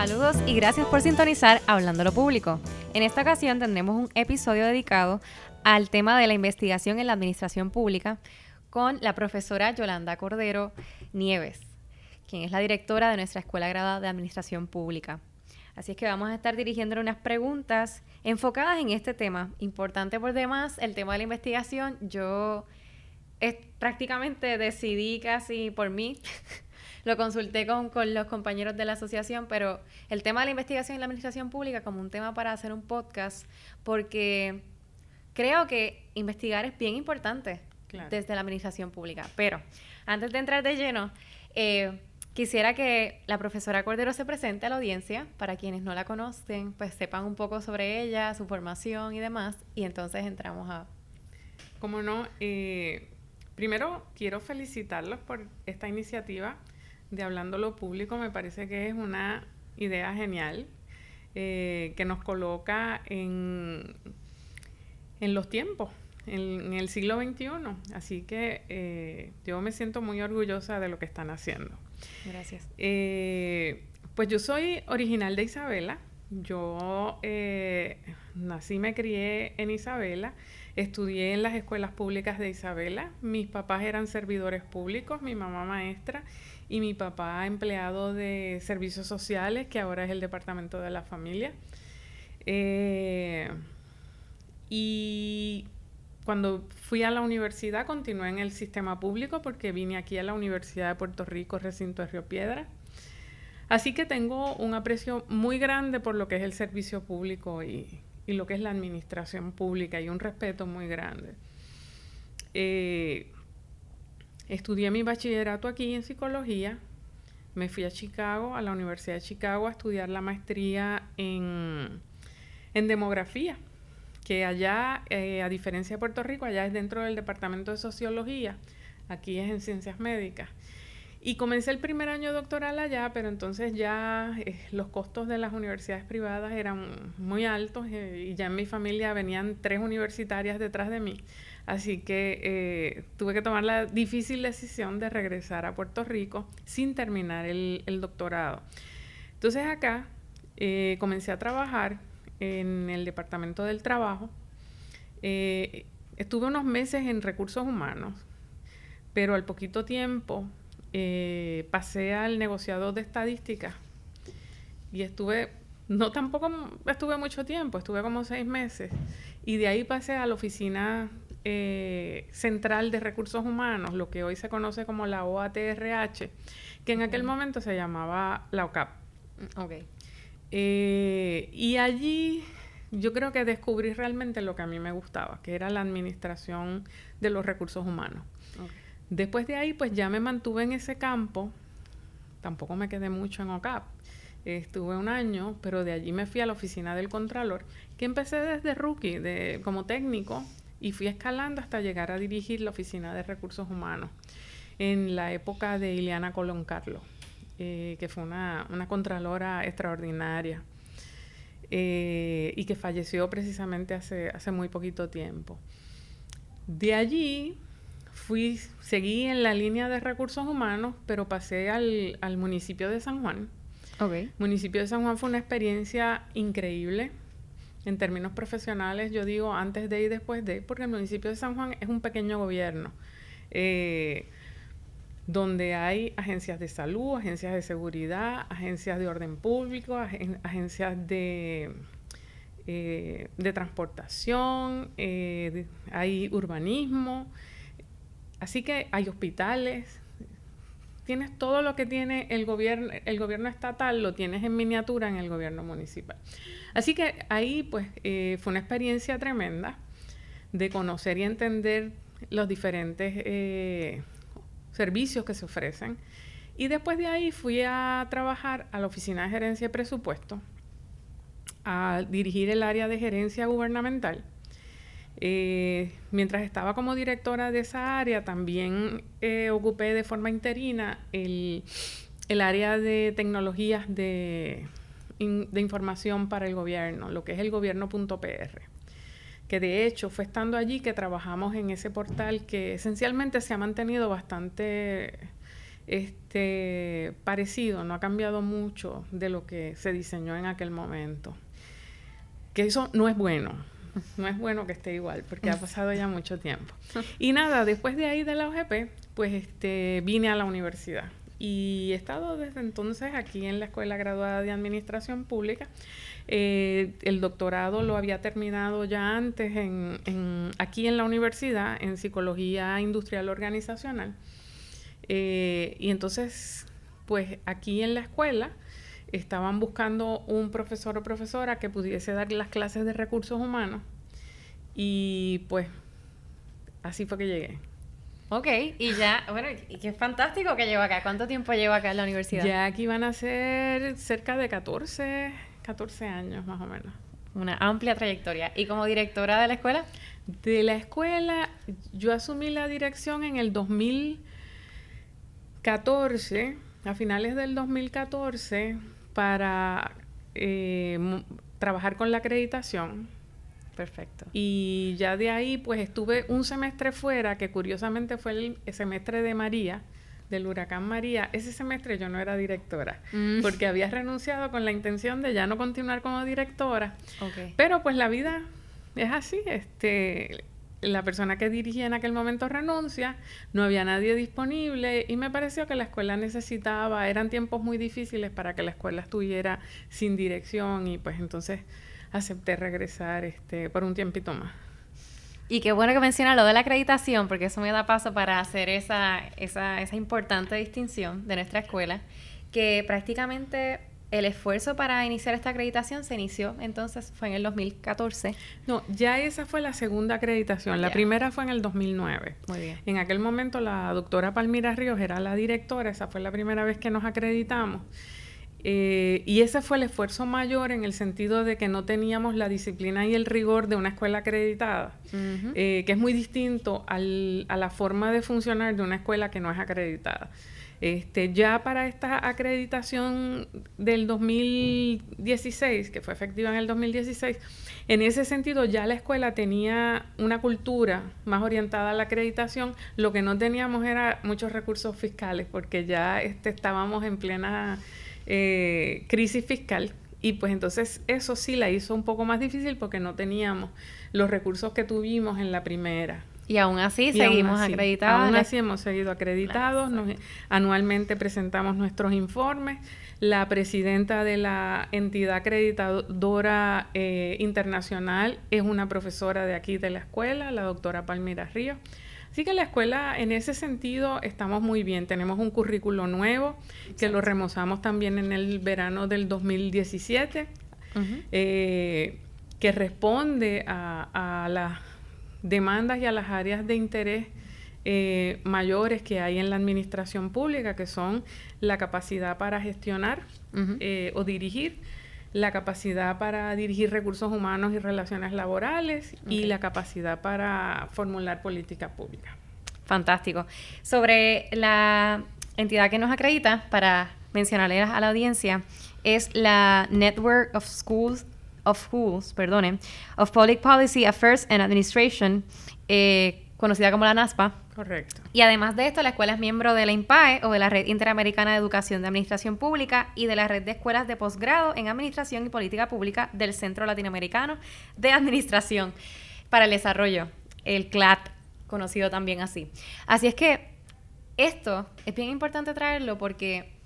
Saludos y gracias por sintonizar Hablando lo Público. En esta ocasión tendremos un episodio dedicado al tema de la investigación en la administración pública con la profesora Yolanda Cordero Nieves, quien es la directora de nuestra Escuela Grada de Administración Pública. Así es que vamos a estar dirigiendo unas preguntas enfocadas en este tema. Importante por demás, el tema de la investigación. Yo prácticamente decidí casi por mí lo consulté con, los compañeros de la asociación, pero el tema de la investigación en la administración pública como un tema para hacer un podcast, porque creo que investigar es bien importante desde la administración pública. Pero antes de entrar de lleno, eh, quisiera que la profesora Cordero se presente a la audiencia, para quienes no la conocen, pues sepan un poco sobre ella, su formación y demás, y entonces entramos a... Como no, eh, primero quiero felicitarlos por esta iniciativa de Hablando lo Público, me parece que es una idea genial eh, que nos coloca en, en los tiempos, en, el siglo XXI. Así que eh, yo me siento muy orgullosa de lo que están haciendo. Gracias. Eh, pues yo soy original de Isabela. Yo nací, me crié en Isabela. Estudié en las escuelas públicas de Isabela. Mis papás eran servidores públicos, mi mamá maestra y mi papá empleado de servicios sociales, que ahora es el departamento de la familia. Eh, y cuando fui a la universidad continué en el sistema público porque vine aquí a la Universidad de Puerto Rico, recinto de Río Piedra. Así que tengo un aprecio muy grande por lo que es el servicio público y, y lo que es la administración pública y un respeto muy grande. Eh, estudié mi bachillerato aquí en psicología, me fui a Chicago, a la Universidad de Chicago, a estudiar la maestría en, en demografía, que allá, eh, a diferencia de Puerto Rico, allá es dentro del Departamento de Sociología, aquí es en Ciencias Médicas. Y comencé el primer año doctoral allá, pero entonces ya eh, los costos de las universidades privadas eran muy altos eh, y ya en mi familia venían tres universitarias detrás de mí. Así que eh, tuve que tomar la difícil decisión de regresar a Puerto Rico sin terminar el, el doctorado. Entonces acá comencé a trabajar en el Departamento del Trabajo. estuve unos meses en recursos humanos, pero al poquito tiempo eh, pasé al negociador de estadística y estuve, no tampoco estuve mucho tiempo, estuve como seis meses y de ahí pasé a la oficina eh, central de recursos humanos, lo que hoy se conoce como la OATRH, que en aquel momento se llamaba la OCAP. Ok. Eh, y allí yo creo que descubrí realmente lo que a mí me gustaba, que era la administración de los recursos humanos. Después de ahí, pues ya me mantuve en ese campo. Tampoco me quedé mucho en OCAP. Estuve un año, pero de allí me fui a la oficina del Contralor, que empecé desde rookie, de, como técnico, y fui escalando hasta llegar a dirigir la oficina de recursos humanos en la época de Ileana Colón Carlos, eh, que fue una, contralora extraordinaria eh, y que falleció precisamente hace, hace muy poquito tiempo. De allí fui, seguí en la línea de recursos humanos, pero pasé al, al municipio de San Juan. Okay. Municipio de San Juan fue una experiencia increíble en términos profesionales, yo digo antes de y después de, porque el municipio de San Juan es un pequeño gobierno, eh, donde hay agencias de salud, agencias de seguridad, agencias de orden público, agencias de, eh, de transportación, eh, hay urbanismo, Así que hay hospitales, tienes todo lo que tiene el gobierno, el gobierno estatal, lo tienes en miniatura en el gobierno municipal. Así que ahí pues eh, fue una experiencia tremenda de conocer y entender los diferentes eh, servicios que se ofrecen. Y después de ahí fui a trabajar a la Oficina de Gerencia de Presupuesto, a dirigir el área de gerencia gubernamental eh, mientras estaba como directora de esa área, también eh, ocupé de forma interina el, área de tecnologías de, de, información para el gobierno, lo que es el gobierno.pr. Que de hecho fue estando allí que trabajamos en ese portal que esencialmente se ha mantenido bastante este, parecido, no ha cambiado mucho de lo que se diseñó en aquel momento. Que eso no es bueno, no es bueno que esté igual, porque ha pasado ya mucho tiempo. Y nada, después de ahí de la OGP, pues este, vine a la universidad. Y he estado desde entonces aquí en la Escuela Graduada de Administración Pública. Eh, el doctorado lo había terminado ya antes en, aquí en la universidad en Psicología Industrial Organizacional. Eh, y entonces, pues aquí en la escuela estaban buscando un profesor o profesora que pudiese dar las clases de recursos humanos. Y pues así fue que llegué. Ok, y ya, bueno, y qué fantástico que lleva acá. ¿Cuánto tiempo lleva acá en la universidad? Ya aquí van a ser cerca de 14, 14 años más o menos. Una amplia trayectoria. ¿Y como directora de la escuela? De la escuela, yo asumí la dirección en el 2014, a finales del 2014, para eh, trabajar con la acreditación Perfecto. Y ya de ahí, pues estuve un semestre fuera, que curiosamente fue el, semestre de María, del huracán María. Ese semestre yo no era directora, mm. porque había renunciado con la intención de ya no continuar como directora. Pero pues la vida es así, este la persona que dirigía en aquel momento renuncia, no había nadie disponible y me pareció que la escuela necesitaba, eran tiempos muy difíciles para que la escuela estuviera sin dirección y pues entonces acepté regresar este, por un tiempito más. Y qué bueno que menciona lo de la acreditación, porque eso me da paso para hacer esa, esa, esa importante distinción de nuestra escuela, que prácticamente el esfuerzo para iniciar esta acreditación se inició entonces fue en el 2014. No, ya esa fue la segunda acreditación. La primera fue en el 2009. Muy bien. En aquel momento la doctora Palmira Ríos era la directora, esa fue la primera vez que nos acreditamos. Eh, y ese fue el esfuerzo mayor en el sentido de que no teníamos la disciplina y el rigor de una escuela acreditada, eh, que es muy distinto al, a la forma de funcionar de una escuela que no es acreditada. Este, ya para esta acreditación del 2016, que fue efectiva en el 2016, en ese sentido ya la escuela tenía una cultura más orientada a la acreditación, lo que no teníamos era muchos recursos fiscales, porque ya este, estábamos en plena eh, crisis fiscal. Y pues entonces eso sí la hizo un poco más difícil porque no teníamos los recursos que tuvimos en la primera. Y aún así seguimos acreditados. Aún así hemos seguido acreditados. anualmente presentamos nuestros informes. La presidenta de la entidad acreditadora eh, internacional es una profesora de aquí de la escuela, la doctora Palmira Ríos. Así que la escuela en ese sentido estamos muy bien. Tenemos un currículo nuevo que lo remozamos también en el verano del 2017, eh, que responde a, las demandas y a las áreas de interés eh, mayores que hay en la administración pública, que son la capacidad para gestionar eh, o dirigir, la capacidad para dirigir recursos humanos y relaciones laborales y la capacidad para formular política pública. Fantástico. Sobre la entidad que nos acredita, para mencionarle a la audiencia, es la Network of Schools of Schools, perdone, of Public Policy Affairs and Administration, eh, conocida como la NASPA. Correcto. Y además de esto, la escuela es miembro de la IMPAE o de la Red Interamericana de Educación de Administración Pública y de la Red de Escuelas de Posgrado en Administración y Política Pública del Centro Latinoamericano de Administración para el Desarrollo, el CLAT, conocido también así. Así es que esto es bien importante traerlo porque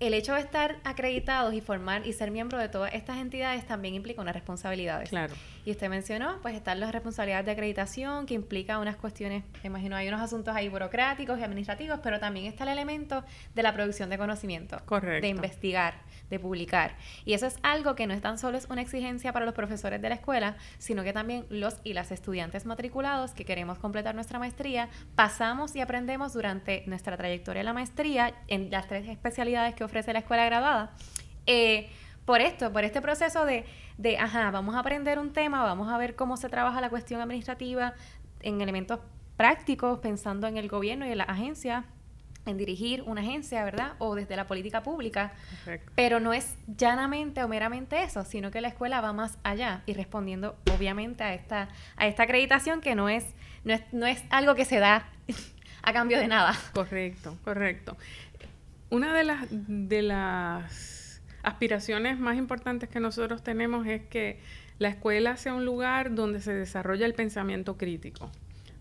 el hecho de estar acreditados y formar y ser miembro de todas estas entidades también implica unas responsabilidades. Claro. Y usted mencionó, pues están las responsabilidades de acreditación, que implica unas cuestiones, imagino, hay unos asuntos ahí burocráticos y administrativos, pero también está el elemento de la producción de conocimiento. Correcto. De investigar, de publicar. Y eso es algo que no es tan solo es una exigencia para los profesores de la escuela, sino que también los y las estudiantes matriculados que queremos completar nuestra maestría, pasamos y aprendemos durante nuestra trayectoria en la maestría en las tres especialidades que ofrece la escuela graduada. Eh, por esto, por este proceso de, de, ajá, vamos a aprender un tema, vamos a ver cómo se trabaja la cuestión administrativa en elementos prácticos, pensando en el gobierno y en la agencia, en dirigir una agencia, ¿verdad? O desde la política pública. Pero no es llanamente o meramente eso, sino que la escuela va más allá y respondiendo obviamente a esta, a esta acreditación que no es, no es, no es algo que se da a cambio de nada. Correcto, correcto. una de las, de las aspiraciones más importantes que nosotros tenemos es que la escuela sea un lugar donde se desarrolla el pensamiento crítico.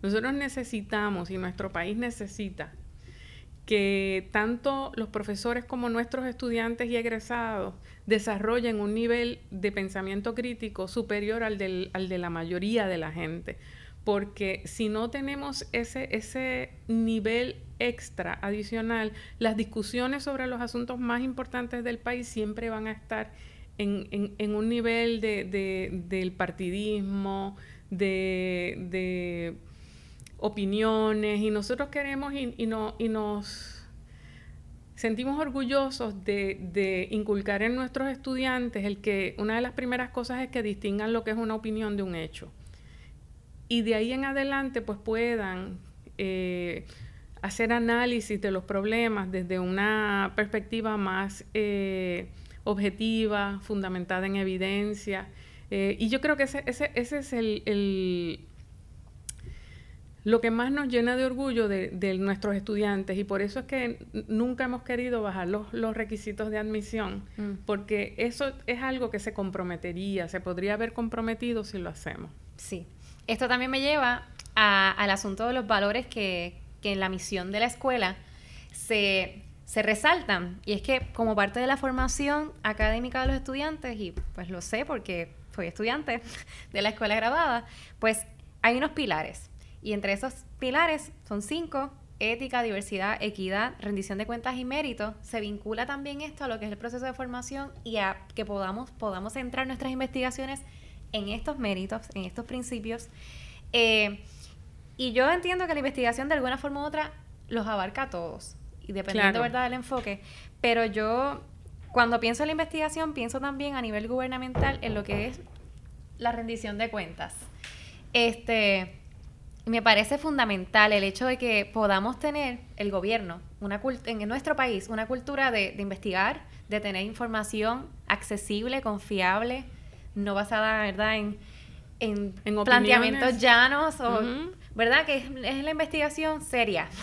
Nosotros necesitamos y nuestro país necesita que tanto los profesores como nuestros estudiantes y egresados desarrollen un nivel de pensamiento crítico superior al, al de la mayoría de la gente. Porque si no tenemos ese, ese nivel extra, adicional, las discusiones sobre los asuntos más importantes del país siempre van a estar en, un nivel de, del partidismo, de opiniones y nosotros queremos y, no, y nos sentimos orgullosos de, inculcar en nuestros estudiantes el que una de las primeras cosas es que distingan lo que es una opinión de un hecho. Y de ahí en adelante pues puedan eh, hacer análisis de los problemas desde una perspectiva más eh, objetiva, fundamentada en evidencia. Eh, y yo creo que ese, ese, ese es el, lo que más nos llena de orgullo de, nuestros estudiantes y por eso es que nunca hemos querido bajar los, requisitos de admisión, mm. porque eso es algo que se comprometería, se podría haber comprometido si lo hacemos. Sí, esto también me lleva al asunto de los valores que, en la misión de la escuela se, se resaltan y es que como parte de la formación académica de los estudiantes, y pues lo sé porque soy estudiante de la escuela grabada, pues hay unos pilares y entre esos pilares son cinco, ética, diversidad, equidad, rendición de cuentas y mérito. Se vincula también esto a lo que es el proceso de formación y a que podamos, podamos centrar nuestras investigaciones en estos méritos, en estos principios. Eh, y yo entiendo que la investigación de alguna forma u otra los abarca a todos, y dependiendo ¿verdad? del enfoque. Pero yo, cuando pienso en la investigación, pienso también a nivel gubernamental en lo que es la rendición de cuentas. Este, me parece fundamental el hecho de que podamos tener el gobierno, una en nuestro país, una cultura de, investigar, de tener información accesible, confiable, no basada, ¿verdad?, en, en, planteamientos llanos, o, ¿verdad?, que es, la investigación seria.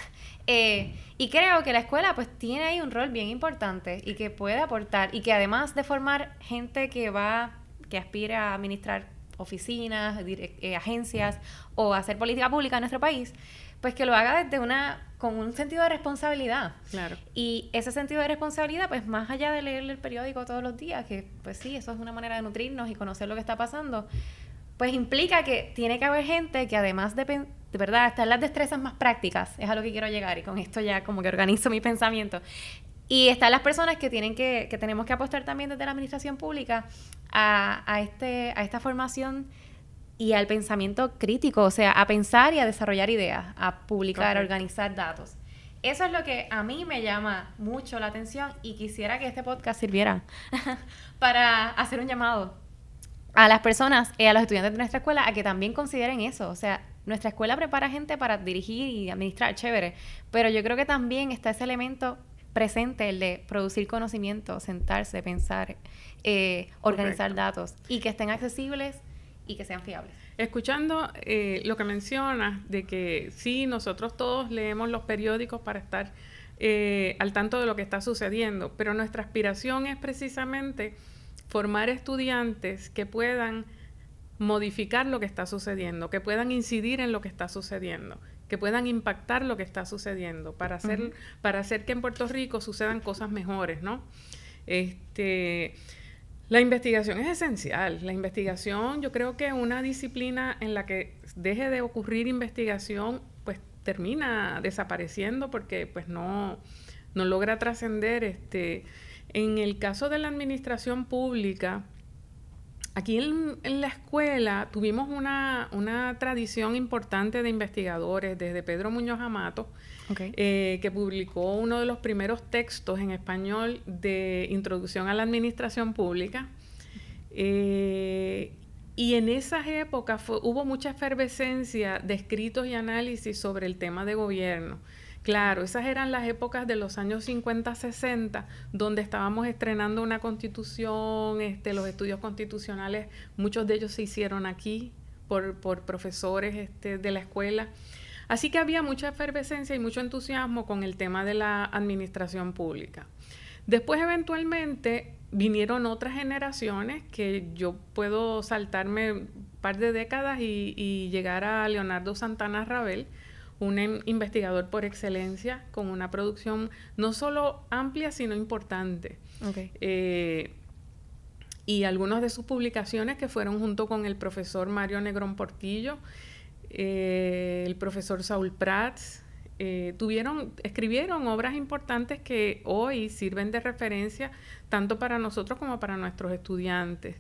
Eh, y creo que la escuela pues tiene ahí un rol bien importante y que puede aportar y que además de formar gente que va, que aspira a administrar oficinas, eh, agencias o hacer política pública en nuestro país, pues que lo haga desde una con un sentido de responsabilidad. Claro. Y ese sentido de responsabilidad, pues más allá de leer el periódico todos los días, que pues sí, eso es una manera de nutrirnos y conocer lo que está pasando, pues implica que tiene que haber gente que además de, de verdad, están las destrezas más prácticas, es a lo que quiero llegar y con esto ya como que organizo mi pensamiento. Y están las personas que tienen que, que tenemos que apostar también desde la administración pública a, este, a esta formación y al pensamiento crítico, o sea, a pensar y a desarrollar ideas, a publicar, a organizar datos. Eso es lo que a mí me llama mucho la atención y quisiera que este podcast sirviera para hacer un llamado a las personas y a los estudiantes de nuestra escuela a que también consideren eso. O sea, nuestra escuela prepara gente para dirigir y administrar, chévere, pero yo creo que también está ese elemento presente, el de producir conocimiento, sentarse, pensar, eh, organizar datos y que estén accesibles y que sean fiables. Escuchando eh, lo que mencionas de que sí, nosotros todos leemos los periódicos para estar eh, al tanto de lo que está sucediendo, pero nuestra aspiración es precisamente formar estudiantes que puedan modificar lo que está sucediendo, que puedan incidir en lo que está sucediendo, que puedan impactar lo que está sucediendo para hacer, para hacer que en Puerto Rico sucedan cosas mejores, ¿no? Este, la investigación es esencial. La investigación, yo creo que una disciplina en la que deje de ocurrir investigación, pues termina desapareciendo porque pues no, no logra trascender. Este, en el caso de la administración pública, Aquí en, la escuela tuvimos una, tradición importante de investigadores, desde Pedro Muñoz Amato, eh, que publicó uno de los primeros textos en español de introducción a la administración pública. Eh, y en esas épocas hubo mucha efervescencia de escritos y análisis sobre el tema de gobierno. Claro, esas eran las épocas de los años 50, 60, donde estábamos estrenando una constitución, este, los estudios constitucionales, muchos de ellos se hicieron aquí por, por profesores este, de la escuela. Así que había mucha efervescencia y mucho entusiasmo con el tema de la administración pública. Después, eventualmente, vinieron otras generaciones que yo puedo saltarme un par de décadas y, llegar a Leonardo Santana Rabel, un em, investigador por excelencia con una producción no solo amplia, sino importante. Eh, y algunas de sus publicaciones que fueron junto con el profesor Mario Negrón Portillo, eh, el profesor Saúl Prats, eh, tuvieron, escribieron obras importantes que hoy sirven de referencia tanto para nosotros como para nuestros estudiantes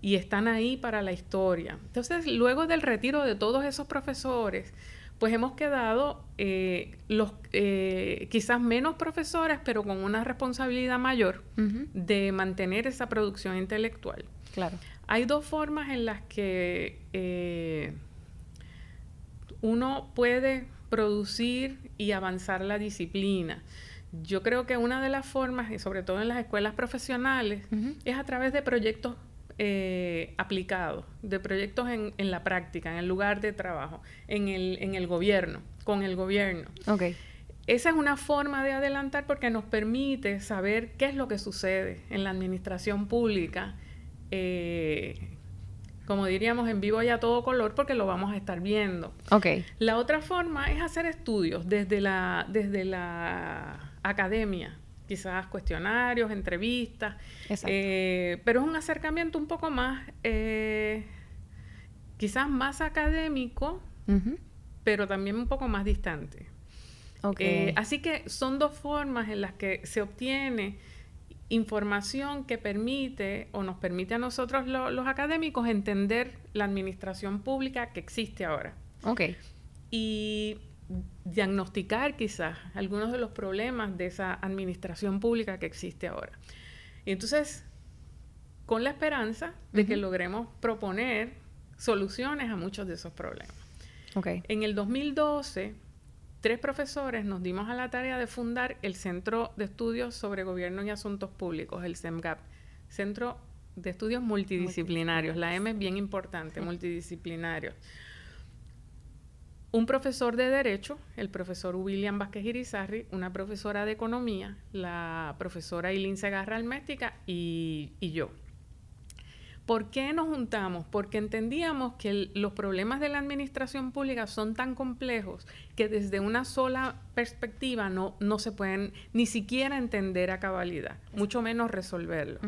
y están ahí para la historia. Entonces, luego del retiro de todos esos profesores, pues hemos quedado eh, los eh, quizás menos profesores, pero con una responsabilidad mayor de mantener esa producción intelectual. Claro. Hay dos formas en las que eh, uno puede producir y avanzar la disciplina. Yo creo que una de las formas, y sobre todo en las escuelas profesionales, es a través de proyectos eh, aplicados, de proyectos en, en, la práctica, en el lugar de trabajo, en el, en el gobierno, con el gobierno. Okay. Esa es una forma de adelantar porque nos permite saber qué es lo que sucede en la administración pública, eh, como diríamos, en vivo y a todo color, porque lo vamos a estar viendo. Okay. La otra forma es hacer estudios desde la, desde la academia, quizás cuestionarios, entrevistas, eh, pero es un acercamiento un poco más, eh, quizás más académico, pero también un poco más distante. Okay. Eh, así que son dos formas en las que se obtiene información que permite o nos permite a nosotros los académicos entender la administración pública que existe ahora. Ok. Y diagnosticar quizás algunos de los problemas de esa administración pública que existe ahora. Y entonces, con la esperanza de que logremos proponer soluciones a muchos de esos problemas. Okay. En el 2012, tres profesores nos dimos a la tarea de fundar el Centro de Estudios sobre Gobierno y Asuntos Públicos, el CEMGAP, Centro de Estudios Multidisciplinarios. La M es bien importante, multidisciplinarios un profesor de Derecho, el profesor William Vázquez Irizarri, una profesora de Economía, la profesora Ilín Segarra Alméstica y, y, yo. ¿Por qué nos juntamos? Porque entendíamos que los problemas de la administración pública son tan complejos que desde una sola perspectiva no, no se pueden ni siquiera entender a cabalidad, mucho menos resolverlo.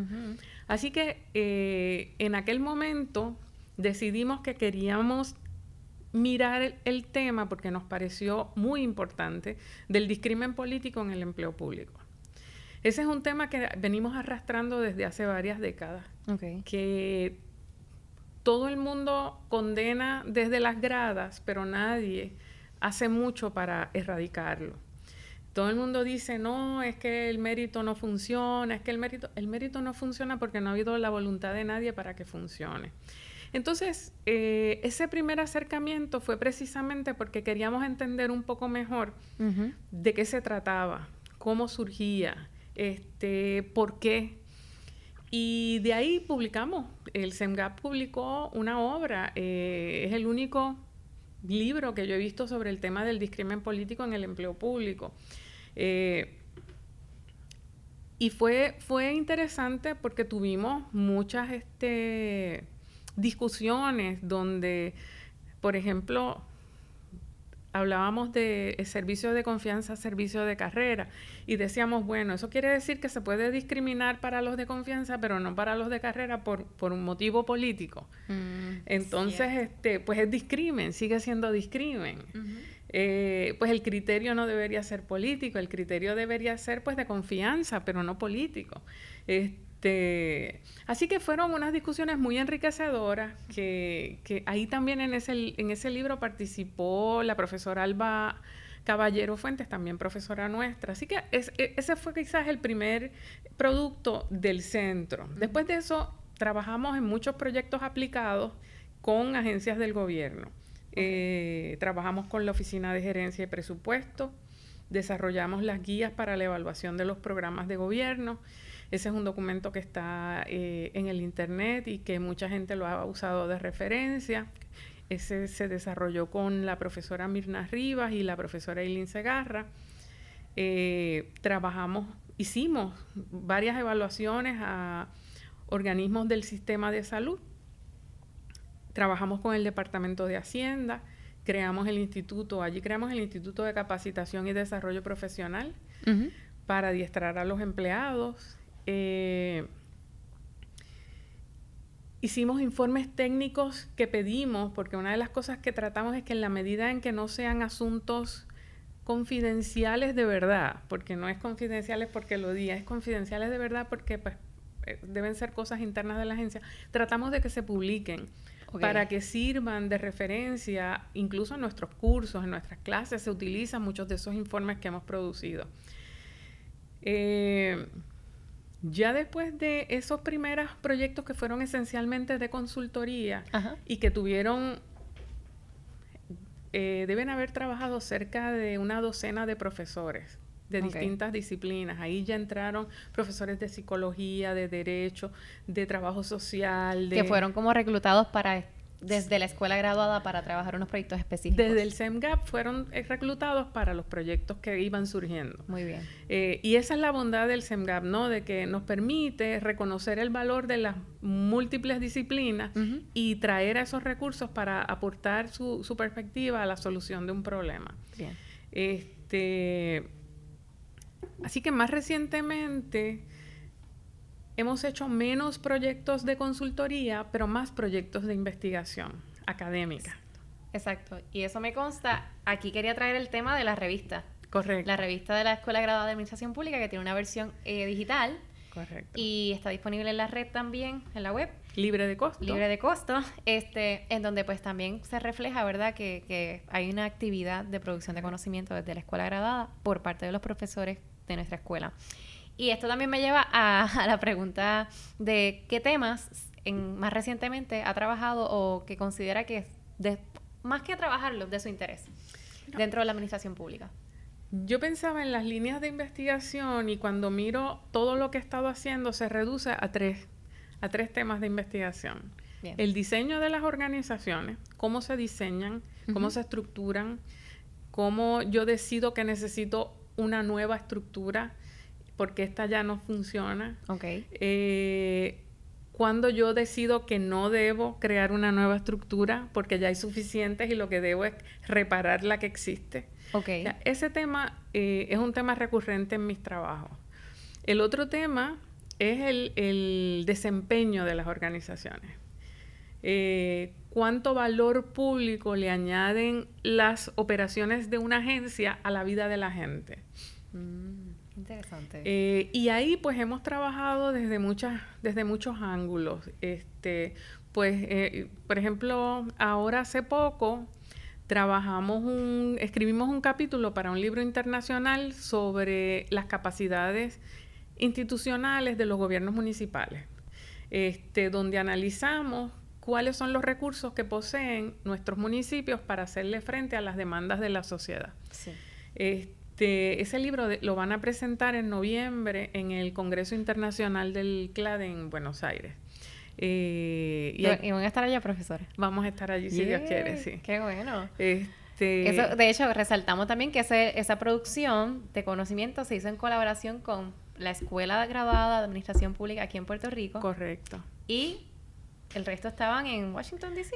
Así que eh, en aquel momento decidimos que queríamos mirar el, tema, porque nos pareció muy importante, del discrimen político en el empleo público. Ese es un tema que venimos arrastrando desde hace varias décadas, que todo el mundo condena desde las gradas, pero nadie hace mucho para erradicarlo. Todo el mundo dice, no, es que el mérito no funciona, es que el mérito, el mérito no funciona porque no ha habido la voluntad de nadie para que funcione. Entonces, eh, ese primer acercamiento fue precisamente porque queríamos entender un poco mejor de qué se trataba, cómo surgía, este, por qué. Y de ahí publicamos, el SEMGAP publicó una obra, eh, es el único libro que yo he visto sobre el tema del discrimen político en el empleo público. Eh, y fue, fue interesante porque tuvimos muchas este, discusiones donde, por ejemplo, hablábamos de servicio de confianza, servicio de carrera, y decíamos, bueno, eso quiere decir que se puede discriminar para los de confianza, pero no para los de carrera por, por un motivo político. Mm, Entonces, este, pues es discrimen, sigue siendo discrimen. Eh, pues el criterio no debería ser político, el criterio debería ser pues de confianza, pero no político. Este, este, así que fueron unas discusiones muy enriquecedoras, que, ahí también en ese, en ese libro participó la profesora Alba Caballero Fuentes, también profesora nuestra. Así que e, ese fue quizás el primer producto del centro. Después de eso, trabajamos en muchos proyectos aplicados con agencias del gobierno. Eh, trabajamos con la Oficina de Gerencia y Presupuesto, desarrollamos las guías para la evaluación de los programas de gobierno. Ese es un documento que está eh, en el Internet y que mucha gente lo ha usado de referencia. ese se desarrolló con la profesora Mirna Rivas y la profesora Eileen Segarra. Eh, trabajamos, hicimos varias evaluaciones a organismos del sistema de salud. Trabajamos con el Departamento de Hacienda, creamos el instituto, allí creamos el Instituto de Capacitación y Desarrollo Profesional para adiestrar a los empleados. Eh, hicimos informes técnicos que pedimos, porque una de las cosas que tratamos es que en la medida en que no sean asuntos confidenciales de verdad, porque no es confidenciales porque lo diga, es confidenciales de verdad porque pues, eh, deben ser cosas internas de la agencia, tratamos de que se publiquen. para que sirvan de referencia, incluso en nuestros cursos, en nuestras clases, se utilizan muchos de esos informes que hemos producido. Eh, ya después de esos primeros proyectos que fueron esencialmente de consultoría y que tuvieron, eh, deben haber trabajado cerca de una docena de profesores de distintas disciplinas. Ahí ya entraron profesores de psicología, de derecho, de trabajo social. De... Que fueron como reclutados para desde la escuela graduada para trabajar unos proyectos específicos. Desde el SEMGAP fueron eh, reclutados para los proyectos que iban surgiendo. Muy bien. Eh, y esa es la bondad del SEMGAP, ¿no? De que nos permite reconocer el valor de las múltiples disciplinas y traer esos recursos para aportar su, su, perspectiva a la solución de un problema. Bien. Este, así que más recientemente hemos hecho menos proyectos de consultoría, pero más proyectos de investigación académica. Exacto. Y eso me consta. Aquí quería traer el tema de la revista. Correcto. La revista de la Escuela Graduada de Administración Pública, que tiene una versión eh, digital. Correcto. Y está disponible en la red también, en la web. Libre de costo. Libre de costo, este, en donde pues también se refleja, ¿verdad?, que, que hay una actividad de producción de conocimiento desde la escuela graduada por parte de los profesores de nuestra escuela. Y esto también me lleva a, la pregunta de qué temas en, más recientemente ha trabajado o que considera que de, más que trabajarlos, de su interés dentro de la administración pública. Yo pensaba en las líneas de investigación y cuando miro todo lo que he estado haciendo se reduce a tres, a tres temas de investigación. El diseño de las organizaciones, cómo se diseñan, cómo se estructuran, cómo yo decido que necesito una nueva estructura porque esta ya no funciona. Ok. Eh, cuando yo decido que no debo crear una nueva estructura porque ya hay suficientes y lo que debo es reparar la que existe. Ese tema eh, es un tema recurrente en mis trabajos. El otro tema es el, desempeño de las organizaciones. Eh, cuánto valor público le añaden las operaciones de una agencia a la vida de la gente. Mm. Interesante. Eh, y ahí pues hemos trabajado desde muchas, desde muchos ángulos. Este, pues, eh, por ejemplo, ahora hace poco trabajamos un, escribimos un capítulo para un libro internacional sobre las capacidades institucionales de los gobiernos municipales, este, donde analizamos cuáles son los recursos que poseen nuestros municipios para hacerle frente a las demandas de la sociedad. Sí. Este, este, ese libro lo van a presentar en noviembre en el Congreso Internacional del CLAD en Buenos Aires. Eh, y, van a estar allá, profesora? Vamos a estar allí, si Dios quiere, sí. Qué bueno. Este... Eso, de hecho, resaltamos también que esa producción de conocimiento se hizo en colaboración con la Escuela Graduada de Administración Pública aquí en Puerto Rico. Correcto. Y el resto estaban en Washington, D.C.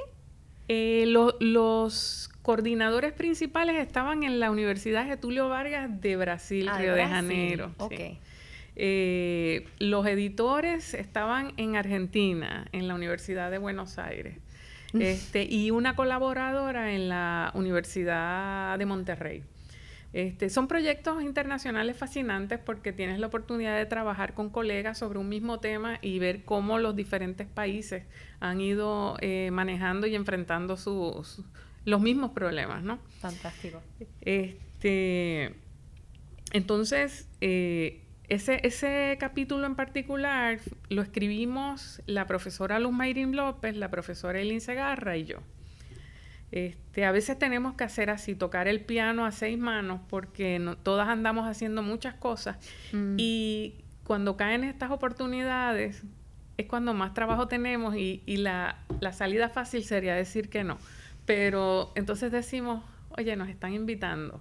Eh, los coordinadores principales estaban en la Universidad Getulio Vargas de Brasil, ah, Río de, Janeiro. Eh, los editores estaban en Argentina, en la Universidad de Buenos Aires. Este, y una colaboradora en la Universidad de Monterrey. Este, son proyectos internacionales fascinantes porque tienes la oportunidad de trabajar con colegas sobre un mismo tema y ver cómo los diferentes países han ido eh, manejando y enfrentando sus, los mismos problemas, ¿no? Fantástico. Este, entonces, eh, ese, ese capítulo en particular lo escribimos la profesora Luz Mayrin López, la profesora Elin Segarra y yo. Este, a veces tenemos que hacer así, tocar el piano a seis manos, porque no, todas andamos haciendo muchas cosas. Mm. Y cuando caen estas oportunidades, es cuando más trabajo tenemos y, la, salida fácil sería decir que no. pero entonces decimos, oye, nos están invitando.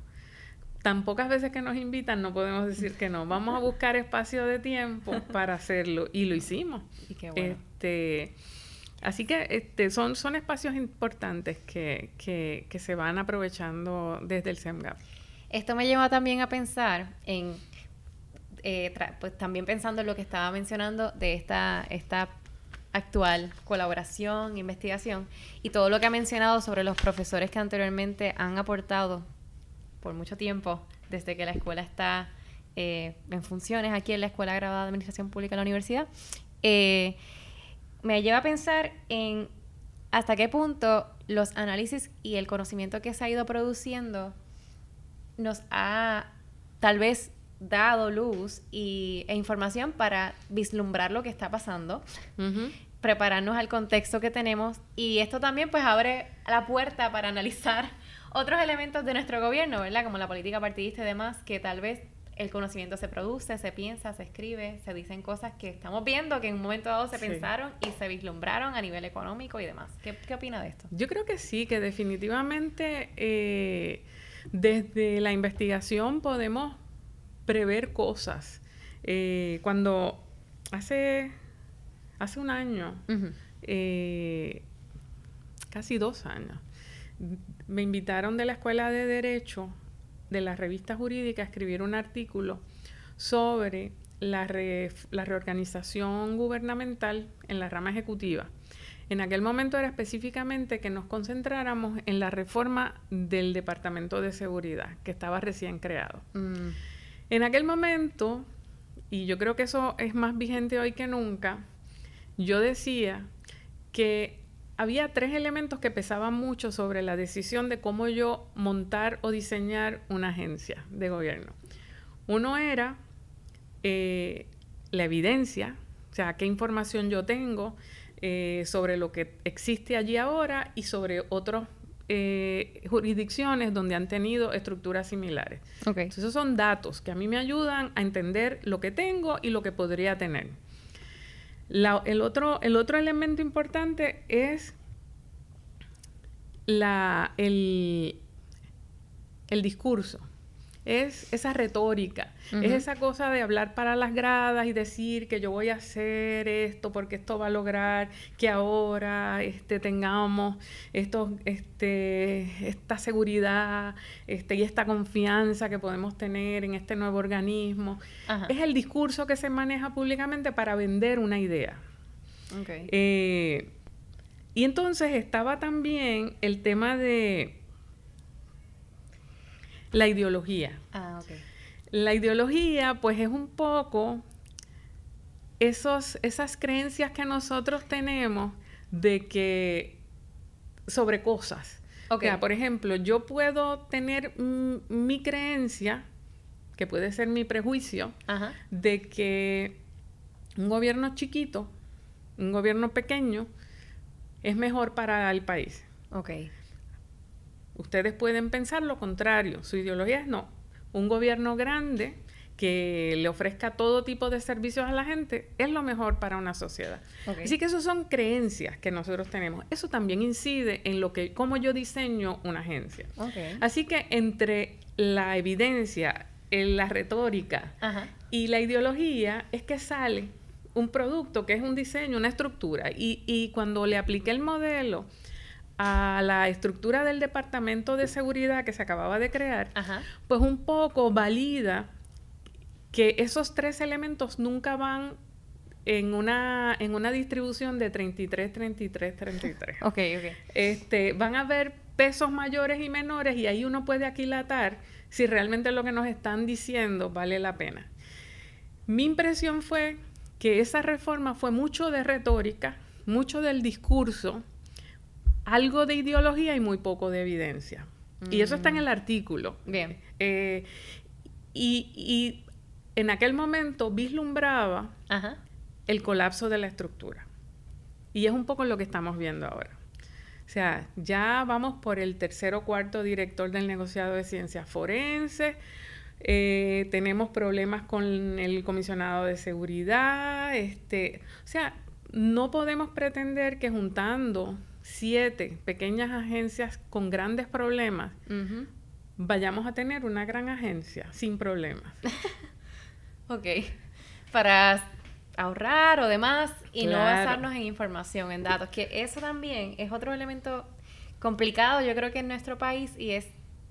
Tan pocas veces que nos invitan, no podemos decir que no. Vamos a buscar espacio de tiempo para hacerlo. Y lo hicimos. Y qué bueno. Este, así que este, son, son espacios importantes que, que, que se van aprovechando desde el SEMGAP. Esto me lleva también a pensar en, eh, pues también pensando en lo que estaba mencionando de esta, esta actual colaboración, investigación y todo lo que ha mencionado sobre los profesores que anteriormente han aportado por mucho tiempo desde que la escuela está eh, en funciones aquí en la Escuela Graduada de Administración Pública de la Universidad, eh, me lleva a pensar en hasta qué punto los análisis y el conocimiento que se ha ido produciendo nos ha tal vez dado luz y, e información para vislumbrar lo que está pasando, prepararnos al contexto que tenemos y esto también pues abre la puerta para analizar otros elementos de nuestro gobierno, ¿verdad? Como la política partidista y demás, que tal vez el conocimiento se produce, se piensa, se escribe, se dicen cosas que estamos viendo que en un momento dado se pensaron y se vislumbraron a nivel económico y demás. ¿Qué, qué opina de esto? Yo creo que sí, que definitivamente eh, desde la investigación podemos prever cosas. Eh, cuando hace, hace un año, eh, casi dos años, me invitaron de la Escuela de Derecho, de la revista jurídica, escribir un artículo sobre la, la reorganización gubernamental en la rama ejecutiva. En aquel momento era específicamente que nos concentráramos en la reforma del Departamento de Seguridad, que estaba recién creado. Mm. En aquel momento, y yo creo que eso es más vigente hoy que nunca, yo decía que había tres elementos que pesaban mucho sobre la decisión de cómo yo montar o diseñar una agencia de gobierno. Uno era eh, la evidencia, o sea, qué información yo tengo eh, sobre lo que existe allí ahora y sobre otros eh, jurisdicciones donde han tenido estructuras similares. Entonces, esos son datos que a mí me ayudan a entender lo que tengo y lo que podría tener. El, otro, el otro elemento importante es la, el, el discurso es esa retórica, es esa cosa de hablar para las gradas y decir que yo voy a hacer esto porque esto va a lograr que ahora este, tengamos esto, este, esta seguridad este, y esta confianza que podemos tener en este nuevo organismo. Es el discurso que se maneja públicamente para vender una idea. Eh, y entonces estaba también el tema de la ideología. Ah, ok. La ideología, pues, es un poco esos, esas creencias que nosotros tenemos de que sobre cosas. Okay. O sea, por ejemplo, yo puedo tener mi creencia, que puede ser mi prejuicio, de que un gobierno chiquito, un gobierno pequeño, es mejor para el país. Ustedes pueden pensar lo contrario. Su ideología es no. Un gobierno grande que le ofrezca todo tipo de servicios a la gente es lo mejor para una sociedad. Así que eso son creencias que nosotros tenemos. Eso también incide en lo que cómo yo diseño una agencia. Así que entre la evidencia, la retórica y la ideología es que sale un producto que es un diseño, una estructura. Y, y cuando le apliqué el modelo a la estructura del Departamento de Seguridad que se acababa de crear, pues un poco valida que esos tres elementos nunca van en una, en una distribución de 33, 33, 33. ok, ok. Este, van a haber pesos mayores y menores y ahí uno puede aquilatar si realmente lo que nos están diciendo vale la pena. Mi impresión fue que esa reforma fue mucho de retórica, mucho del discurso, algo de ideología y muy poco de evidencia. Y eso está en el mm. artículo. Bien. Eh, y, en aquel momento vislumbraba el colapso de la estructura. Y es un poco lo que estamos viendo ahora. O sea, ya vamos por el tercer o cuarto director del negociado de ciencias forenses. Eh, tenemos problemas con el comisionado de seguridad. Este, o sea, no podemos pretender que juntando siete pequeñas agencias con grandes problemas, vayamos a tener una gran agencia sin problemas. ok. Para ahorrar o demás y no basarnos en información, en datos, que eso también es otro elemento complicado yo creo que en nuestro país y es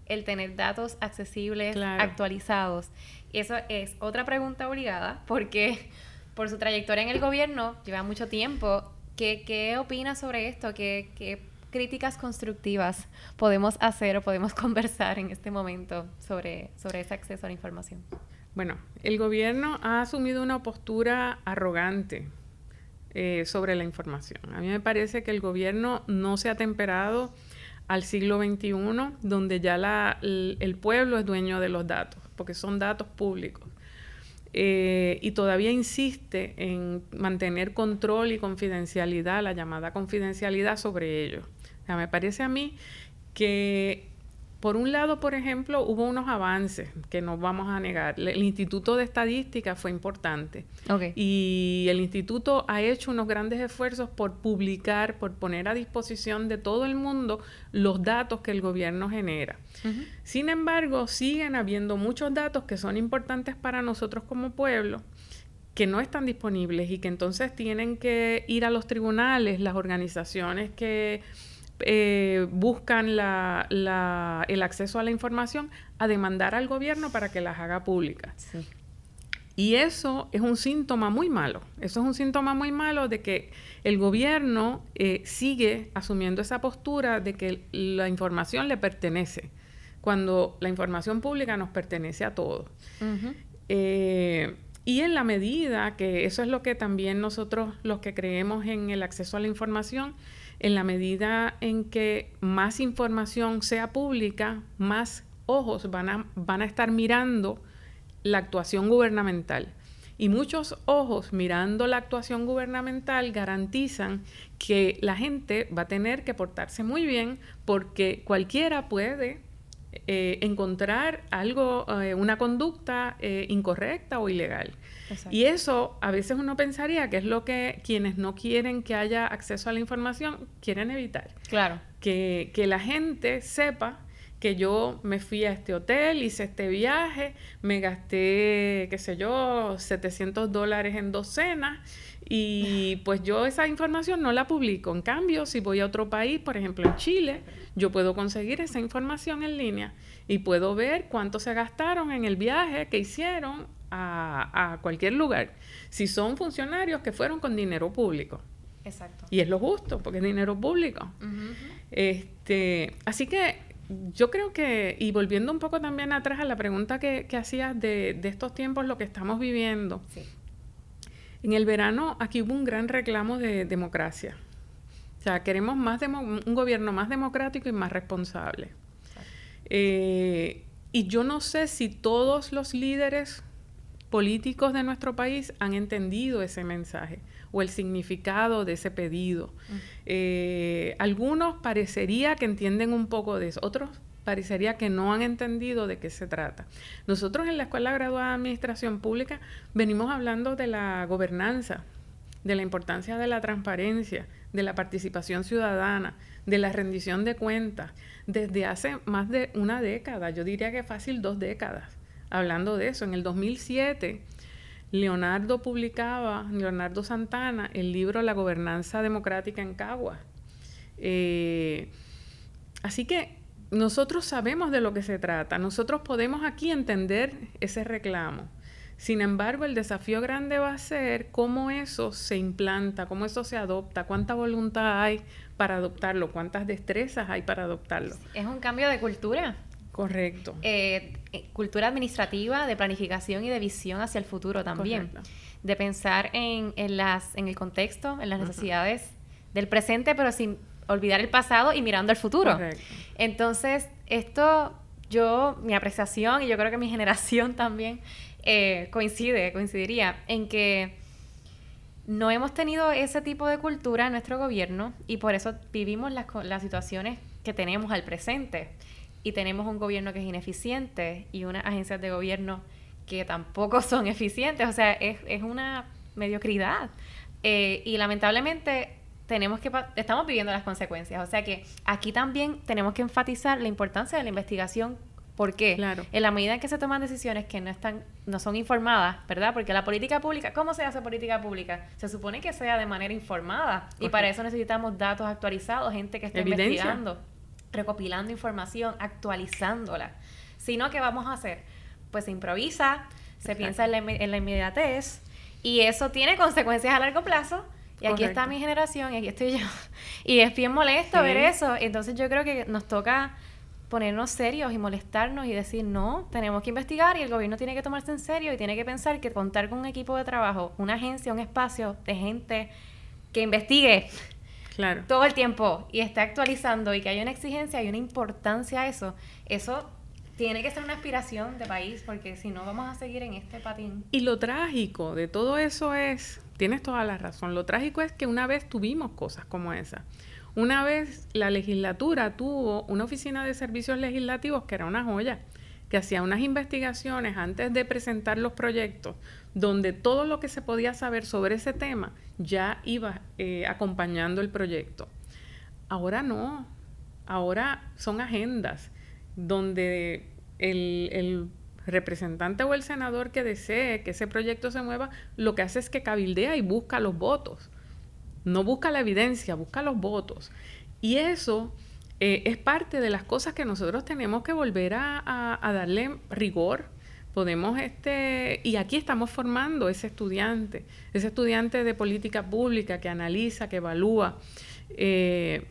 el tener datos accesibles, actualizados. Y eso es otra pregunta obligada porque por su trayectoria en el gobierno lleva mucho tiempo. ¿Qué, qué opina sobre esto? ¿Qué, ¿Qué críticas constructivas podemos hacer o podemos conversar en este momento sobre, sobre ese acceso a la información? Bueno, el gobierno ha asumido una postura arrogante eh, sobre la información. A mí me parece que el gobierno no se ha temperado al siglo XXI, donde ya la, el, pueblo es dueño de los datos, porque son datos públicos. Eh, y todavía insiste en mantener control y confidencialidad, la llamada confidencialidad sobre ellos. O sea, me parece a mí que por un lado, por ejemplo, hubo unos avances que no vamos a negar. El Instituto de Estadística fue importante. Y el instituto ha hecho unos grandes esfuerzos por publicar, por poner a disposición de todo el mundo los datos que el gobierno genera. Sin embargo, siguen habiendo muchos datos que son importantes para nosotros como pueblo que no están disponibles y que entonces tienen que ir a los tribunales, las organizaciones que eh, buscan la, el acceso a la información a demandar al gobierno para que las haga públicas. Y eso es un síntoma muy malo. Eso es un síntoma muy malo de que el gobierno eh, sigue asumiendo esa postura de que la información le pertenece, cuando la información pública nos pertenece a todos. Eh, y en la medida que eso es lo que también nosotros los que creemos en el acceso a la información, en la medida en que más información sea pública, más ojos van a, estar mirando la actuación gubernamental. Y muchos ojos mirando la actuación gubernamental garantizan que la gente va a tener que portarse muy bien porque cualquiera puede eh, encontrar algo, eh, una conducta eh, incorrecta o ilegal. Y eso a veces uno pensaría que es lo que quienes no quieren que haya acceso a la información quieren evitar. Claro. Que, que la gente sepa que yo me fui a este hotel, hice este viaje, me gasté, qué sé yo, 700 dólares en dos cenas y pues yo esa información no la publico. En cambio, si voy a otro país, por ejemplo en Chile, yo puedo conseguir esa información en línea y puedo ver cuánto se gastaron en el viaje que hicieron a, cualquier lugar. Si son funcionarios que fueron con dinero público. Exacto. Y es lo justo, porque es dinero público. este, así que yo creo que, y volviendo un poco también atrás a la pregunta que, que hacías de, de, estos tiempos, lo que estamos viviendo. En el verano aquí hubo un gran reclamo de democracia. O sea, queremos más un gobierno más democrático y más responsable. Eh, y yo no sé si todos los líderes políticos de nuestro país han entendido ese mensaje o el significado de ese pedido. Eh, algunos parecería que entienden un poco de eso, otros parecería que no han entendido de qué se trata. Nosotros en la Escuela Graduada de Administración Pública venimos hablando de la gobernanza, de la importancia de la transparencia, de la participación ciudadana, de la rendición de cuentas, desde hace más de una década, yo diría que fácil dos décadas, hablando de eso. En el 2007, Leonardo publicaba, Leonardo Santana, el libro La gobernanza democrática en Cagua. Eh, así que nosotros sabemos de lo que se trata, nosotros podemos aquí entender ese reclamo. Sin embargo, el desafío grande va a ser cómo eso se implanta, cómo eso se adopta, cuánta voluntad hay para adoptarlo, cuántas destrezas hay para adoptarlo. Es un cambio de cultura. Correcto. Eh, cultura administrativa, de planificación y de visión hacia el futuro también. De pensar en, las, en el contexto, en las necesidades del presente, pero sin olvidar el pasado y mirando al futuro. Correcto. Entonces, esto, yo, mi apreciación y yo creo que mi generación también eh, coincide, coincidiría en que no hemos tenido ese tipo de cultura en nuestro gobierno y por eso vivimos las, las situaciones que tenemos al presente. Y tenemos un gobierno que es ineficiente y unas agencias de gobierno que tampoco son eficientes. O sea, es, es una mediocridad. Eh, y lamentablemente tenemos que estamos viviendo las consecuencias. O sea que aquí también tenemos que enfatizar la importancia de la investigación. ¿Por qué? Claro. En la medida en que se toman decisiones que no están, no son informadas, ¿verdad? Porque la política pública, ¿cómo se hace política pública? Se supone que sea de manera informada. Y para eso necesitamos datos actualizados, gente que esté investigando, recopilando información, actualizándola. Sino, ¿qué vamos a hacer? Pues se improvisa, se piensa en la, en la inmediatez, y eso tiene consecuencias a largo plazo y aquí está mi generación y aquí estoy yo. Y es bien molesto ver eso. Entonces yo creo que nos toca ponernos serios y molestarnos y decir, no, tenemos que investigar y el gobierno tiene que tomarse en serio y tiene que pensar que contar con un equipo de trabajo, una agencia, un espacio de gente que investigue claro. todo el tiempo y esté actualizando y que haya una exigencia y una importancia a eso, eso tiene que ser una aspiración de país porque si no vamos a seguir en este patín. Y lo trágico de todo eso es Tienes toda la razón. Lo trágico es que una vez tuvimos cosas como esa. Una vez la legislatura tuvo una oficina de servicios legislativos que era una joya, que hacía unas investigaciones antes de presentar los proyectos, donde todo lo que se podía saber sobre ese tema ya iba eh, acompañando el proyecto. Ahora no, ahora son agendas donde el, representante o el senador que desee que ese proyecto se mueva, lo que hace es que cabildea y busca los votos. No busca la evidencia, busca los votos. Y eso eh, es parte de las cosas que nosotros tenemos que volver a, darle rigor. Podemos, este, y aquí estamos formando ese estudiante, ese estudiante de política pública que analiza, que evalúa. Eh,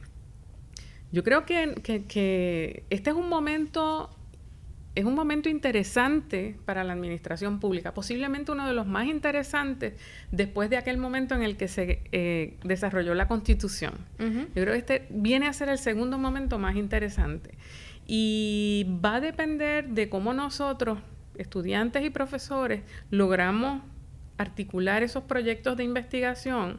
yo creo que, que este es un momento es un momento interesante para la administración pública, posiblemente uno de los más interesantes después de aquel momento en el que se eh, desarrolló la constitución. Yo creo que este viene a ser el segundo momento más interesante. Y va a depender de cómo nosotros, estudiantes y profesores, logramos articular esos proyectos de investigación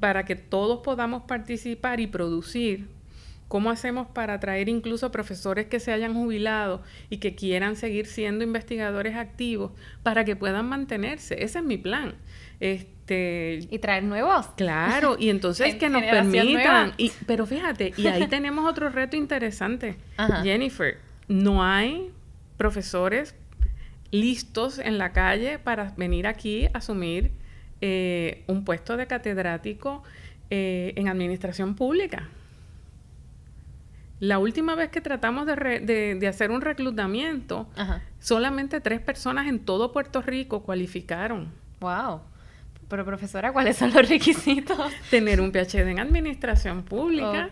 para que todos podamos participar y producir ¿Cómo hacemos para atraer incluso profesores que se hayan jubilado y que quieran seguir siendo investigadores activos para que puedan mantenerse? Ese es mi plan. Este, y traer nuevos. Claro, y entonces que nos permitan. Y, pero fíjate, y ahí tenemos otro reto interesante. Jennifer, no hay profesores listos en la calle para venir aquí a asumir eh, un puesto de catedrático eh, en administración pública. La última vez que tratamos de, hacer un reclutamiento, solamente tres personas en todo Puerto Rico cualificaron. ¡Wow! Pero profesora, ¿cuáles son los requisitos? Tener un PhD en administración pública.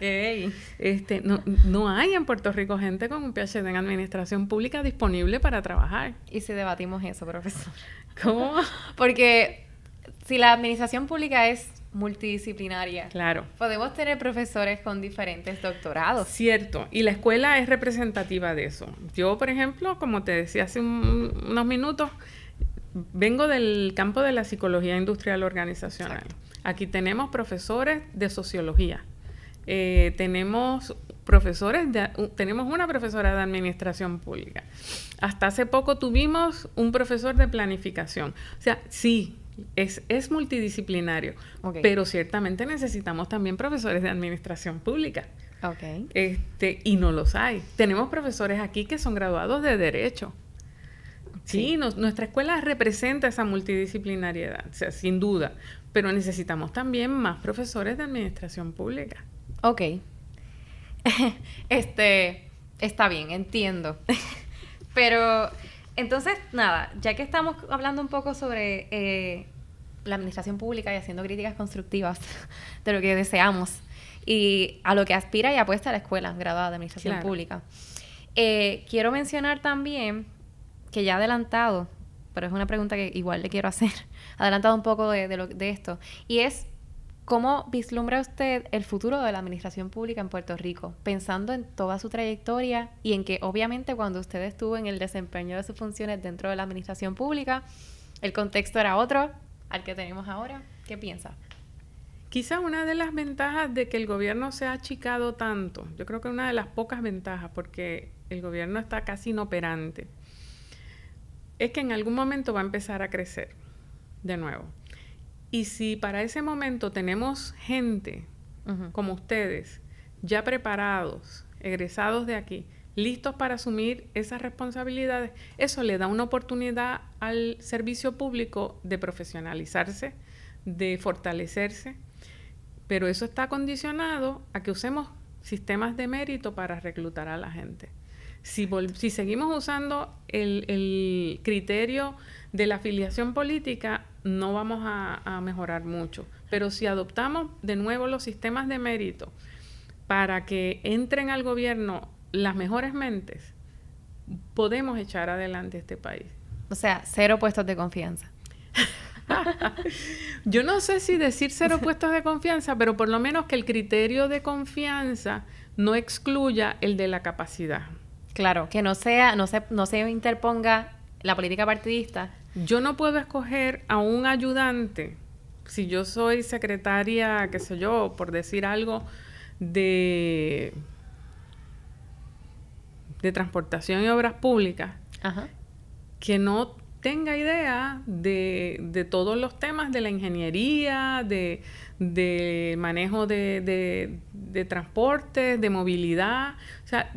Este, no, no hay en Puerto Rico gente con un PhD en administración pública disponible para trabajar. Y si debatimos eso, profesor. ¿Cómo? Porque si la administración pública es multidisciplinaria. Claro. Podemos tener profesores con diferentes doctorados. Cierto, y la escuela es representativa de eso. Yo, por ejemplo, como te decía hace unos minutos, vengo del campo de la psicología industrial organizacional. Aquí tenemos profesores de sociología. Eh, tenemos profesores de, tenemos una profesora de administración pública. Hasta hace poco tuvimos un profesor de planificación. O sea, sí, es, multidisciplinario, pero ciertamente necesitamos también profesores de administración pública. Este, y no los hay. Tenemos profesores aquí que son graduados de Derecho. Sí, nuestra escuela representa esa multidisciplinariedad, o sea, sin duda, pero necesitamos también más profesores de administración pública. Ok. este, está bien, entiendo. pero entonces, nada, ya que estamos hablando un poco sobre eh, la administración pública y haciendo críticas constructivas de lo que deseamos y a lo que aspira y apuesta la escuela graduada de administración pública, eh, quiero mencionar también que ya adelantado, pero es una pregunta que igual le quiero hacer, adelantado un poco de, lo, de esto, y es ¿Cómo vislumbra usted el futuro de la administración pública en Puerto Rico, pensando en toda su trayectoria y en que obviamente cuando usted estuvo en el desempeño de sus funciones dentro de la administración pública, el contexto era otro al que tenemos ahora? ¿Qué piensa? Quizá una de las ventajas de que el gobierno se ha achicado tanto, yo creo que una de las pocas ventajas, porque el gobierno está casi inoperante, es que en algún momento va a empezar a crecer de nuevo. Y si para ese momento tenemos gente como ustedes, ya preparados, egresados de aquí, listos para asumir esas responsabilidades, eso le da una oportunidad al servicio público de profesionalizarse, de fortalecerse, pero eso está condicionado a que usemos sistemas de mérito para reclutar a la gente. Si, si seguimos usando el, criterio de la afiliación política, no vamos a mejorar mucho. Pero si adoptamos de nuevo los sistemas de mérito para que entren al gobierno las mejores mentes, podemos echar adelante este país. O sea, cero puestos de confianza. Yo no sé si decir cero puestos de confianza, pero por lo menos que el criterio de confianza no excluya el de la capacidad. Claro, que no sea, no se, no se interponga la política partidista. Yo no puedo escoger a un ayudante si yo soy secretaria, qué sé yo, por decir algo, de de Transportación y Obras Públicas que no tenga idea de, de, todos los temas de la ingeniería, de, de manejo de, de, de transporte, de movilidad. O sea,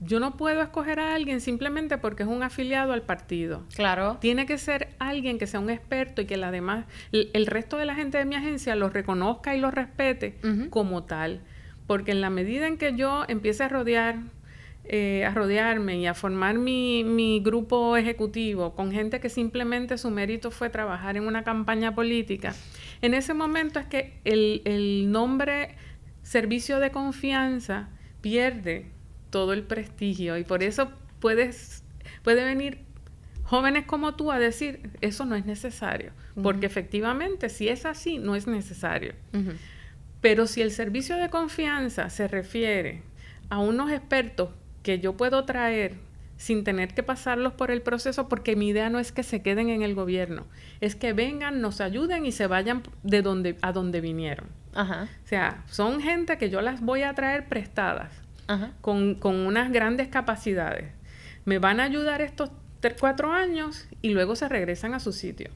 yo no puedo escoger a alguien simplemente porque es un afiliado al partido. Claro. Tiene que ser alguien que sea un experto y que la demás, el, resto de la gente de mi agencia lo reconozca y lo respete como tal. Porque en la medida en que yo empiece a rodear eh, a rodearme y a formar mi, mi, grupo ejecutivo con gente que simplemente su mérito fue trabajar en una campaña política, en ese momento es que el, el nombre servicio de confianza pierde todo el prestigio. Y por eso puedes, puede venir jóvenes como tú a decir, eso no es necesario, porque efectivamente si es así, no es necesario. Pero si el servicio de confianza se refiere a unos expertos que yo puedo traer sin tener que pasarlos por el proceso, porque mi idea no es que se queden en el gobierno, es que vengan, nos ayuden y se vayan de donde, a donde vinieron. O sea, son gente que yo las voy a traer prestadas, Con, con, unas grandes capacidades. Me van a ayudar estos cuatro años y luego se regresan a su sitio.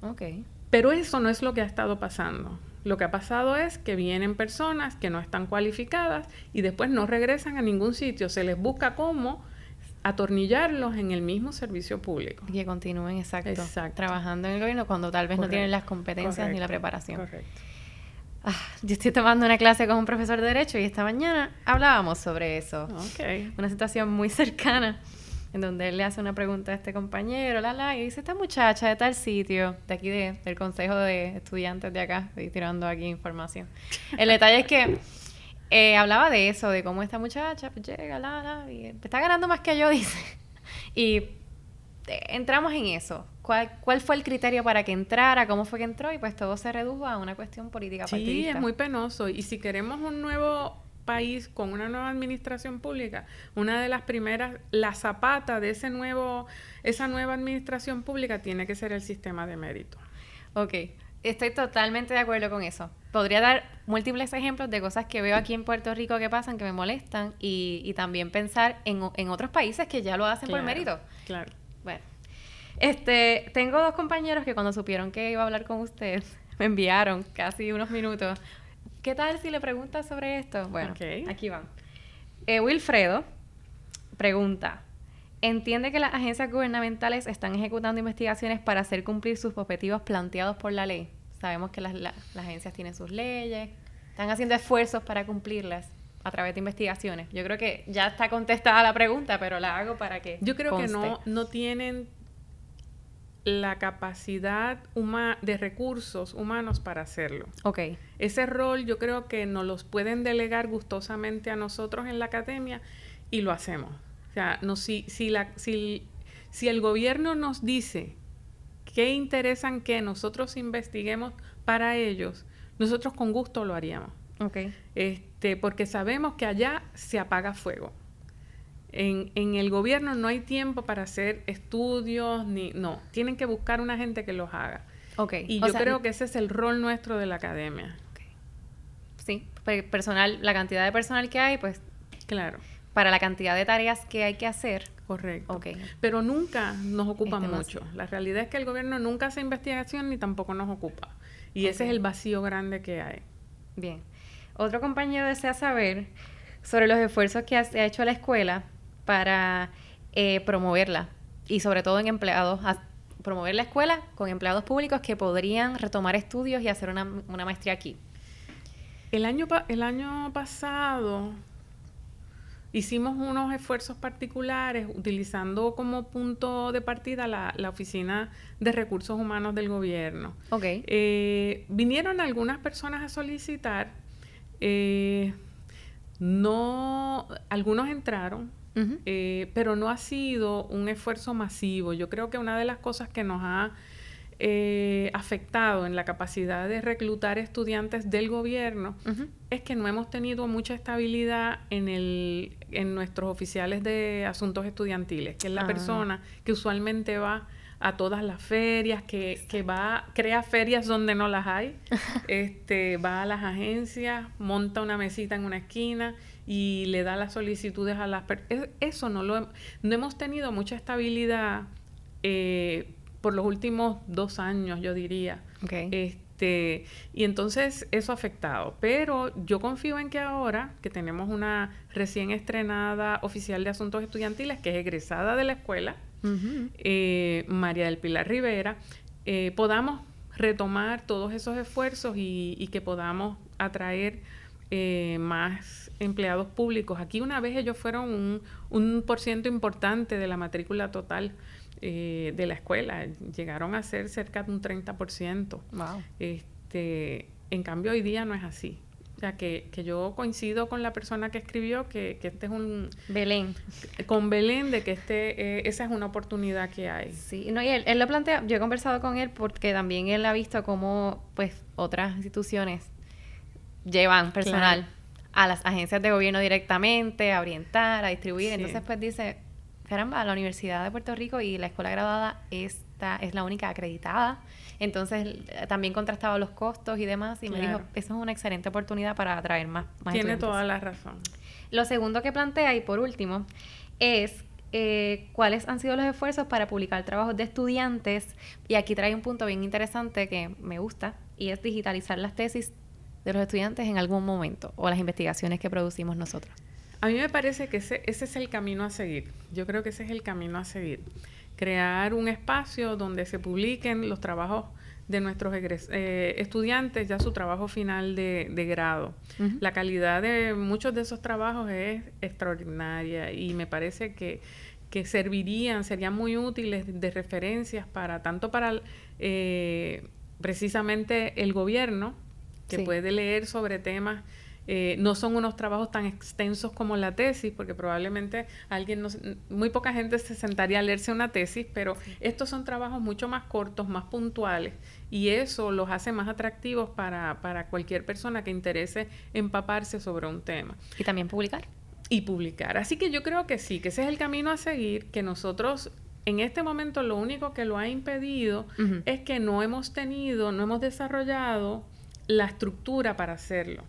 Okay. Pero eso no es lo que ha estado pasando. Lo que ha pasado es que vienen personas que no están cualificadas y después no regresan a ningún sitio. Se les busca cómo atornillarlos en el mismo servicio público. Y que continúen, exacto, trabajando en el gobierno cuando tal vez no tienen las competencias ni la preparación. Correcto. Ah, yo estoy tomando una clase con un profesor de Derecho y esta mañana hablábamos sobre eso. Okay. Una situación muy cercana en donde él le hace una pregunta a este compañero, la, la, y dice, esta muchacha de tal sitio, de aquí de, del Consejo de Estudiantes de acá, estoy tirando aquí información. El detalle es que eh, hablaba de eso, de cómo esta muchacha pues, llega, la, la, y está ganando más que yo, dice. Y eh, entramos en eso. ¿Cuál, ¿Cuál fue el criterio para que entrara? ¿Cómo fue que entró? Y pues todo se redujo a una cuestión política sí, es muy penoso. Y si queremos un nuevo país con una nueva administración pública, una de las primeras, la zapata de ese nuevo, esa nueva administración pública tiene que ser el sistema de mérito. Ok, estoy totalmente de acuerdo con eso. Podría dar múltiples ejemplos de cosas que veo aquí en Puerto Rico que pasan, que me molestan, y, y también pensar en, en, otros países que ya lo hacen por mérito. Claro. Este, tengo dos compañeros que cuando supieron que iba a hablar con usted, me enviaron casi unos minutos ¿Qué tal si le preguntas sobre esto? Bueno, aquí van. Eh, Wilfredo pregunta, ¿entiende que las agencias gubernamentales están ejecutando investigaciones para hacer cumplir sus objetivos planteados por la ley? Sabemos que las, agencias tienen sus leyes, están haciendo esfuerzos para cumplirlas a través de investigaciones. Yo creo que ya está contestada la pregunta, pero la hago para que. Yo creo que no, no tienen la capacidad de recursos humanos para hacerlo. Ok. Ese rol yo creo que nos los pueden delegar gustosamente a nosotros en la academia y lo hacemos. O sea, no, si, si, la, si, si el gobierno nos dice qué interesan que nosotros investiguemos para ellos, nosotros con gusto lo haríamos. Este, porque sabemos que allá se apaga fuego. En, en, el gobierno no hay tiempo para hacer estudios, ni no, tienen que buscar una gente que los haga. Okay. Y yo creo que ese es el rol nuestro de la academia. Sí, personal, la cantidad de personal que hay, pues claro. Para la cantidad de tareas que hay que hacer. Correcto. Okay. Pero nunca nos ocupa mucho. La realidad es que el gobierno nunca hace investigación ni tampoco nos ocupa. Y ese es el vacío grande que hay. Bien. Otro compañero desea saber sobre los esfuerzos que ha, hecho la escuela para eh, promoverla y sobre todo en empleados, promover la escuela con empleados públicos que podrían retomar estudios y hacer una, maestría aquí. El año, el año pasado hicimos unos esfuerzos particulares utilizando como punto de partida la, Oficina de Recursos Humanos del Gobierno. Ok. Eh, vinieron algunas personas a solicitar, eh, no, algunos entraron, eh, pero no ha sido un esfuerzo masivo. Yo creo que una de las cosas que nos ha eh, afectado en la capacidad de reclutar estudiantes del gobierno es que no hemos tenido mucha estabilidad en, el, en nuestros oficiales de asuntos estudiantiles, que es la ah. persona que usualmente va a todas las ferias, que, que, va, crea ferias donde no las hay, este, va a las agencias, monta una mesita en una esquina y le da las solicitudes a las personas. Eso no lo no hemos tenido mucha estabilidad eh, por los últimos dos años, yo diría. Este, y entonces eso ha afectado. Pero yo confío en que ahora, que tenemos una recién estrenada oficial de asuntos estudiantiles, que es egresada de la escuela, eh, María del Pilar Rivera, eh, podamos retomar todos esos esfuerzos y, que podamos atraer eh, más empleados públicos. Aquí una vez ellos fueron un, un por ciento importante de la matrícula total eh, de la escuela. Llegaron a ser cerca de un 30%. Wow. Este, en cambio, hoy día no es así. O sea, que, que yo coincido con la persona que escribió que, que este es un... Belén. Con Belén, de que este, eh, esa es una oportunidad que hay. Sí, no, y él, él, lo plantea, yo he conversado con él porque también él ha visto cómo, pues, otras instituciones llevan personal a las agencias de gobierno directamente, a orientar, a distribuir. Entonces, pues dice, caramba, la Universidad de Puerto Rico y la escuela graduada esta es la única acreditada. Entonces también contrastaba los costos y demás y me dijo, eso es una excelente oportunidad para atraer más, más Tiene toda la razón. Lo segundo que plantea y por último es eh, cuáles han sido los esfuerzos para publicar trabajos de estudiantes y aquí trae un punto bien interesante que me gusta y es digitalizar las tesis de los estudiantes en algún momento o las investigaciones que producimos nosotros. A mí me parece que ese, ese es el camino a seguir. Yo creo que ese es el camino a seguir. Crear un espacio donde se publiquen los trabajos de nuestros eh, estudiantes, ya su trabajo final de, grado. La calidad de muchos de esos trabajos es extraordinaria y me parece que, que servirían, serían muy útiles de, referencias para tanto para eh, precisamente el gobierno, que puede leer sobre temas eh, no son unos trabajos tan extensos como la tesis, porque probablemente alguien, no, muy poca gente se sentaría a leerse una tesis, pero estos son trabajos mucho más cortos, más puntuales, y eso los hace más atractivos para, para cualquier persona que interese empaparse sobre un tema. Y también publicar. Y publicar. Así que yo creo que sí, que ese es el camino a seguir, que nosotros en este momento lo único que lo ha impedido es que no hemos tenido, no hemos desarrollado la estructura para hacerlo.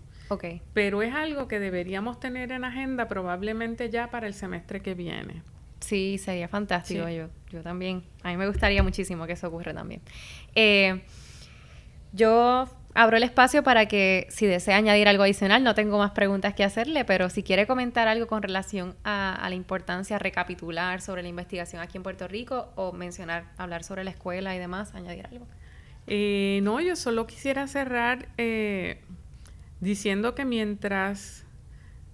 Pero es algo que deberíamos tener en agenda probablemente ya para el semestre que viene. Sí, sería fantástico. Yo, yo también. A mí me gustaría muchísimo que eso ocurra también. Eh, yo abro el espacio para que si desea añadir algo adicional, no tengo más preguntas que hacerle, pero si quiere comentar algo con relación a, la importancia, recapitular sobre la investigación aquí en Puerto Rico o mencionar, hablar sobre la escuela y demás, añadir algo. Eh, no, yo solo quisiera cerrar eh, diciendo que mientras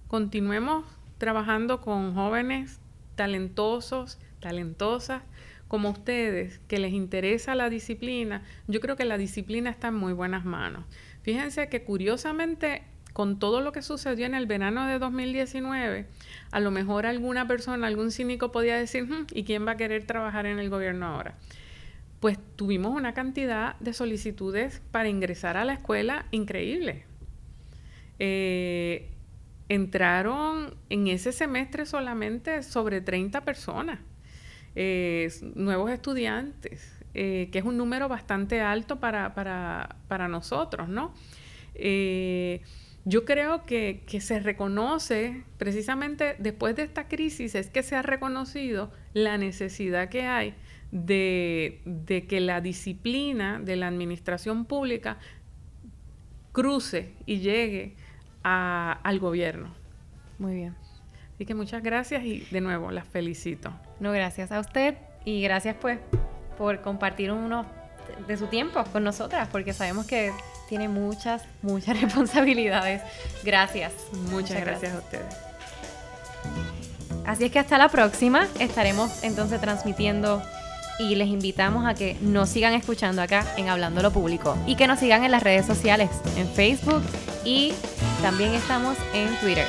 continuemos trabajando con jóvenes talentosos, talentosas, como ustedes, que les interesa la disciplina, yo creo que la disciplina está en muy buenas manos. Fíjense que curiosamente, con todo lo que sucedió en el verano de 2019, a lo mejor alguna persona, algún cínico podía decir, hmm, ¿y quién va a querer trabajar en el gobierno ahora? Pues tuvimos una cantidad de solicitudes para ingresar a la escuela increíble. Eh, entraron en ese semestre solamente sobre 30 personas, eh, nuevos estudiantes, eh, que es un número bastante alto para, para, nosotros, ¿no? yo creo que, se reconoce, precisamente después de esta crisis, es que se ha reconocido la necesidad que hay de, de que la disciplina de la administración pública cruce y llegue al gobierno. Muy bien. Así que muchas gracias y de nuevo las felicito. No, gracias a usted y gracias pues por compartir uno de su tiempo con nosotras, porque sabemos que tiene muchas, muchas responsabilidades. Gracias. Muchas, gracias a ustedes. Así es que hasta la próxima estaremos entonces transmitiendo y les invitamos a que nos sigan escuchando acá en Hablando lo Público y que nos sigan en las redes sociales, en Facebook y también estamos en Twitter.